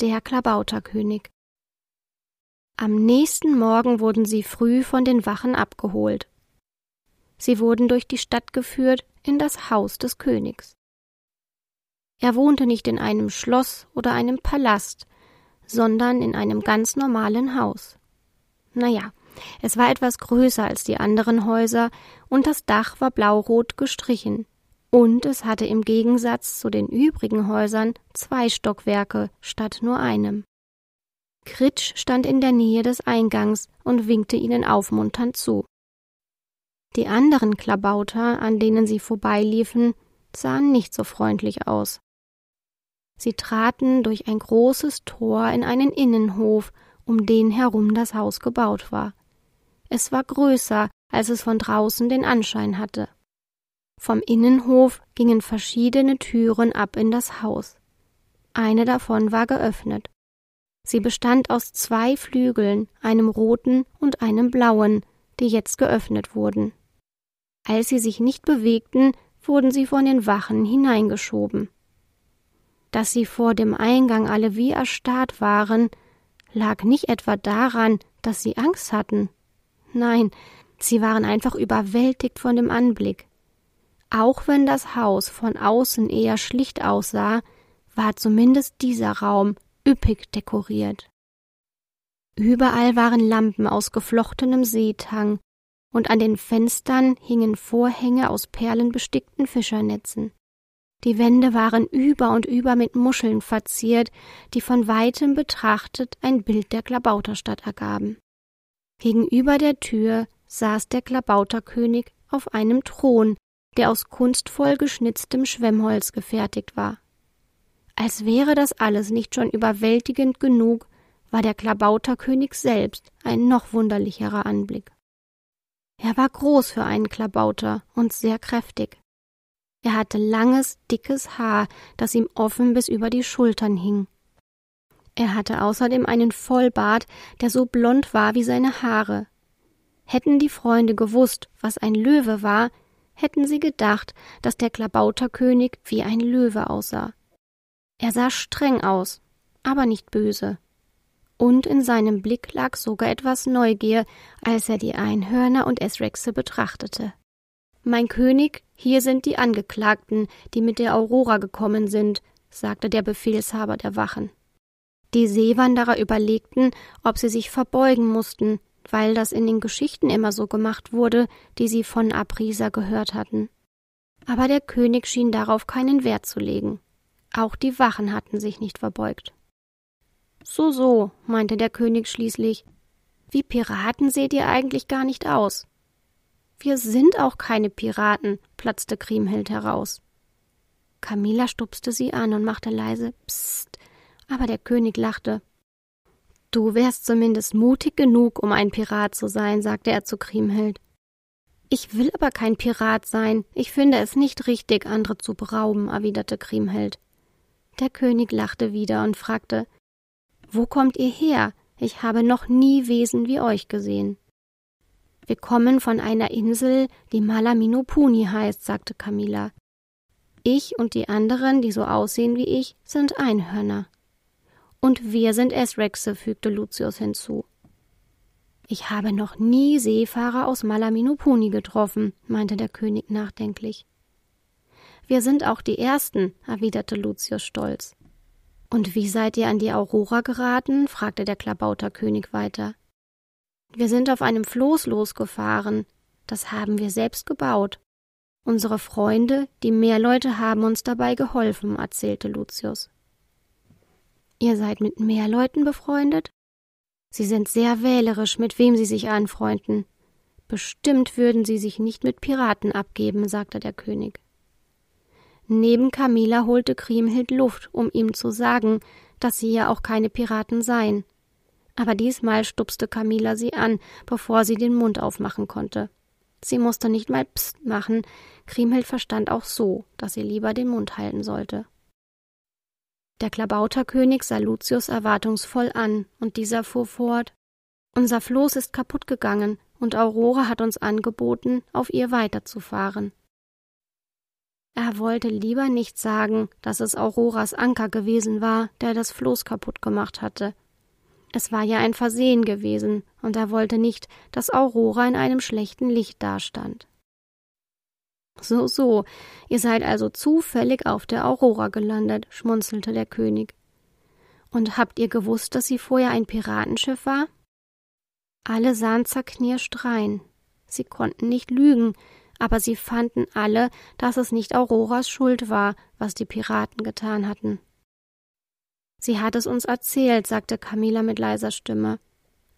Der Klabauterkönig Am nächsten Morgen wurden sie früh von den Wachen abgeholt. Sie wurden durch die Stadt geführt in das Haus des Königs. Er wohnte nicht in einem Schloss oder einem Palast, sondern in einem ganz normalen Haus. Naja, es war etwas größer als die anderen Häuser und das Dach war blaurot gestrichen. Und es hatte im Gegensatz zu den übrigen Häusern zwei Stockwerke statt nur einem. Kritsch stand in der Nähe des Eingangs und winkte ihnen aufmunternd zu. Die anderen Klabauter, an denen sie vorbeiliefen, sahen nicht so freundlich aus. Sie traten durch ein großes Tor in einen Innenhof, um den herum das Haus gebaut war. Es war größer, als es von draußen den Anschein hatte. Vom Innenhof gingen verschiedene Türen ab in das Haus. Eine davon war geöffnet. Sie bestand aus zwei Flügeln, einem roten und einem blauen, die jetzt geöffnet wurden. Als sie sich nicht bewegten, wurden sie von den Wachen hineingeschoben dass sie vor dem Eingang alle wie erstarrt waren, lag nicht etwa daran, dass sie Angst hatten. Nein, sie waren einfach überwältigt von dem Anblick. Auch wenn das Haus von außen eher schlicht aussah, war zumindest dieser Raum üppig dekoriert. Überall waren Lampen aus geflochtenem Seetang, und an den Fenstern hingen Vorhänge aus perlenbestickten Fischernetzen. Die Wände waren über und über mit Muscheln verziert, die von weitem betrachtet ein Bild der Klabauterstadt ergaben. Gegenüber der Tür saß der Klabauterkönig auf einem Thron, der aus kunstvoll geschnitztem Schwemmholz gefertigt war. Als wäre das alles nicht schon überwältigend genug, war der Klabauterkönig selbst ein noch wunderlicherer Anblick. Er war groß für einen Klabauter und sehr kräftig. Er hatte langes, dickes Haar, das ihm offen bis über die Schultern hing. Er hatte außerdem einen Vollbart, der so blond war wie seine Haare. Hätten die Freunde gewusst, was ein Löwe war, hätten sie gedacht, dass der Klabauterkönig wie ein Löwe aussah. Er sah streng aus, aber nicht böse. Und in seinem Blick lag sogar etwas Neugier, als er die Einhörner und Esrexe betrachtete. Mein König, hier sind die Angeklagten, die mit der Aurora gekommen sind, sagte der Befehlshaber der Wachen. Die Seewanderer überlegten, ob sie sich verbeugen mussten, weil das in den Geschichten immer so gemacht wurde, die sie von Abrisa gehört hatten. Aber der König schien darauf keinen Wert zu legen. Auch die Wachen hatten sich nicht verbeugt. So, so, meinte der König schließlich. Wie Piraten seht ihr eigentlich gar nicht aus. Wir sind auch keine Piraten, platzte Kriemhild heraus. Camilla stupste sie an und machte leise Psst, aber der König lachte. Du wärst zumindest mutig genug, um ein Pirat zu sein, sagte er zu Kriemhild. Ich will aber kein Pirat sein. Ich finde es nicht richtig, andere zu berauben, erwiderte Kriemhild. Der König lachte wieder und fragte Wo kommt ihr her? Ich habe noch nie Wesen wie euch gesehen. Wir kommen von einer Insel, die Malaminopuni heißt, sagte Camilla. Ich und die anderen, die so aussehen wie ich, sind Einhörner. Und wir sind Esrexe, fügte Lucius hinzu. Ich habe noch nie Seefahrer aus Malaminopuni getroffen, meinte der König nachdenklich. Wir sind auch die Ersten, erwiderte Lucius stolz. Und wie seid ihr an die Aurora geraten? fragte der Klabauterkönig weiter. Wir sind auf einem Floß losgefahren. Das haben wir selbst gebaut. Unsere Freunde, die Meerleute, haben uns dabei geholfen, erzählte Lucius. Ihr seid mit Meerleuten befreundet? Sie sind sehr wählerisch, mit wem sie sich anfreunden. Bestimmt würden sie sich nicht mit Piraten abgeben, sagte der König. Neben Camilla holte Kriemhild Luft, um ihm zu sagen, dass sie ja auch keine Piraten seien. Aber diesmal stupste Camilla sie an, bevor sie den Mund aufmachen konnte. Sie musste nicht mal Psst machen, Kriemhild verstand auch so, dass sie lieber den Mund halten sollte. Der Klabauterkönig sah Lucius erwartungsvoll an, und dieser fuhr fort Unser Floß ist kaputt gegangen, und Aurora hat uns angeboten, auf ihr weiterzufahren. Er wollte lieber nicht sagen, dass es Auroras Anker gewesen war, der das Floß kaputt gemacht hatte. Es war ja ein Versehen gewesen, und er wollte nicht, dass Aurora in einem schlechten Licht dastand. So, so, ihr seid also zufällig auf der Aurora gelandet, schmunzelte der König. Und habt ihr gewusst, dass sie vorher ein Piratenschiff war? Alle sahen zerknirscht rein. Sie konnten nicht lügen, aber sie fanden alle, dass es nicht Auroras Schuld war, was die Piraten getan hatten. Sie hat es uns erzählt, sagte Camilla mit leiser Stimme.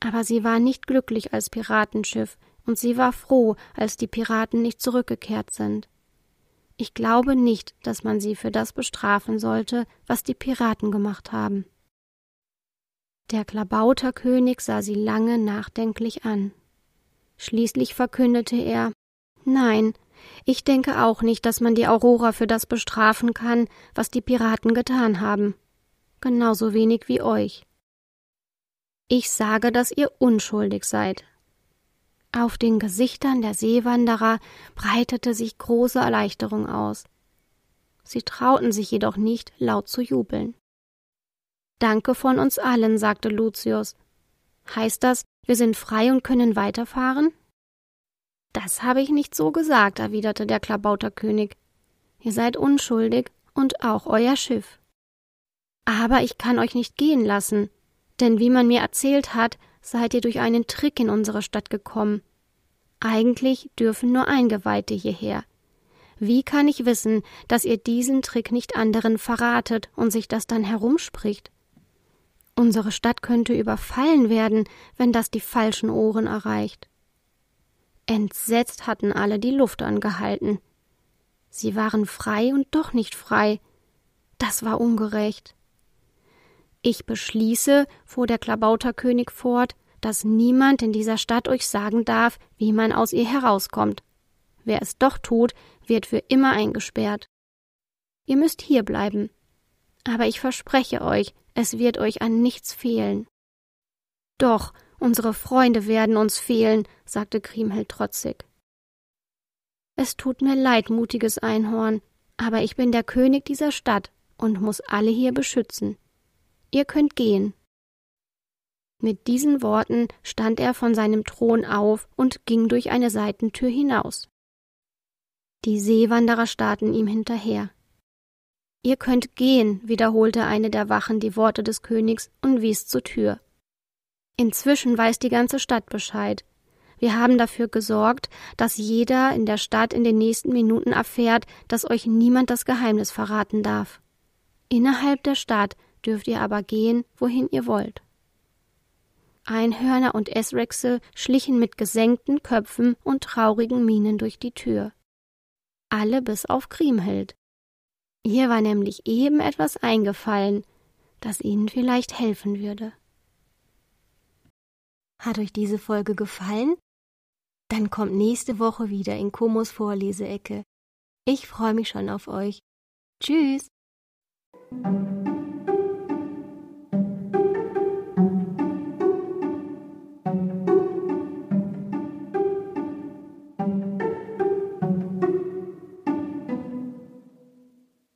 Aber sie war nicht glücklich als Piratenschiff, und sie war froh, als die Piraten nicht zurückgekehrt sind. Ich glaube nicht, dass man sie für das bestrafen sollte, was die Piraten gemacht haben. Der Klabauterkönig sah sie lange nachdenklich an. Schließlich verkündete er Nein, ich denke auch nicht, dass man die Aurora für das bestrafen kann, was die Piraten getan haben. Genauso wenig wie euch. Ich sage, dass ihr unschuldig seid, auf den Gesichtern der Seewanderer breitete sich große Erleichterung aus. Sie trauten sich jedoch nicht, laut zu jubeln. Danke von uns allen, sagte Lucius. Heißt das, wir sind frei und können weiterfahren? Das habe ich nicht so gesagt, erwiderte der Klabauterkönig. Ihr seid unschuldig und auch euer Schiff. Aber ich kann euch nicht gehen lassen, denn wie man mir erzählt hat, seid ihr durch einen Trick in unsere Stadt gekommen. Eigentlich dürfen nur Eingeweihte hierher. Wie kann ich wissen, dass ihr diesen Trick nicht anderen verratet und sich das dann herumspricht? Unsere Stadt könnte überfallen werden, wenn das die falschen Ohren erreicht. Entsetzt hatten alle die Luft angehalten. Sie waren frei und doch nicht frei. Das war ungerecht. Ich beschließe, fuhr der Klabauterkönig fort, dass niemand in dieser Stadt euch sagen darf, wie man aus ihr herauskommt. Wer es doch tut, wird für immer eingesperrt. Ihr müsst hier bleiben. Aber ich verspreche euch, es wird euch an nichts fehlen. Doch, unsere Freunde werden uns fehlen, sagte Kriemhild trotzig. Es tut mir leid, mutiges Einhorn, aber ich bin der König dieser Stadt und muss alle hier beschützen. Ihr könnt gehen. Mit diesen Worten stand er von seinem Thron auf und ging durch eine Seitentür hinaus. Die Seewanderer starrten ihm hinterher. Ihr könnt gehen, wiederholte eine der Wachen die Worte des Königs und wies zur Tür. Inzwischen weiß die ganze Stadt Bescheid. Wir haben dafür gesorgt, dass jeder in der Stadt in den nächsten Minuten erfährt, dass euch niemand das Geheimnis verraten darf. Innerhalb der Stadt dürft ihr aber gehen, wohin ihr wollt. Einhörner und Essrechse schlichen mit gesenkten Köpfen und traurigen Mienen durch die Tür. Alle bis auf Kriemhild. Ihr war nämlich eben etwas eingefallen, das Ihnen vielleicht helfen würde. Hat euch diese Folge gefallen? Dann kommt nächste Woche wieder in Komos Vorleseecke. Ich freue mich schon auf euch. Tschüss!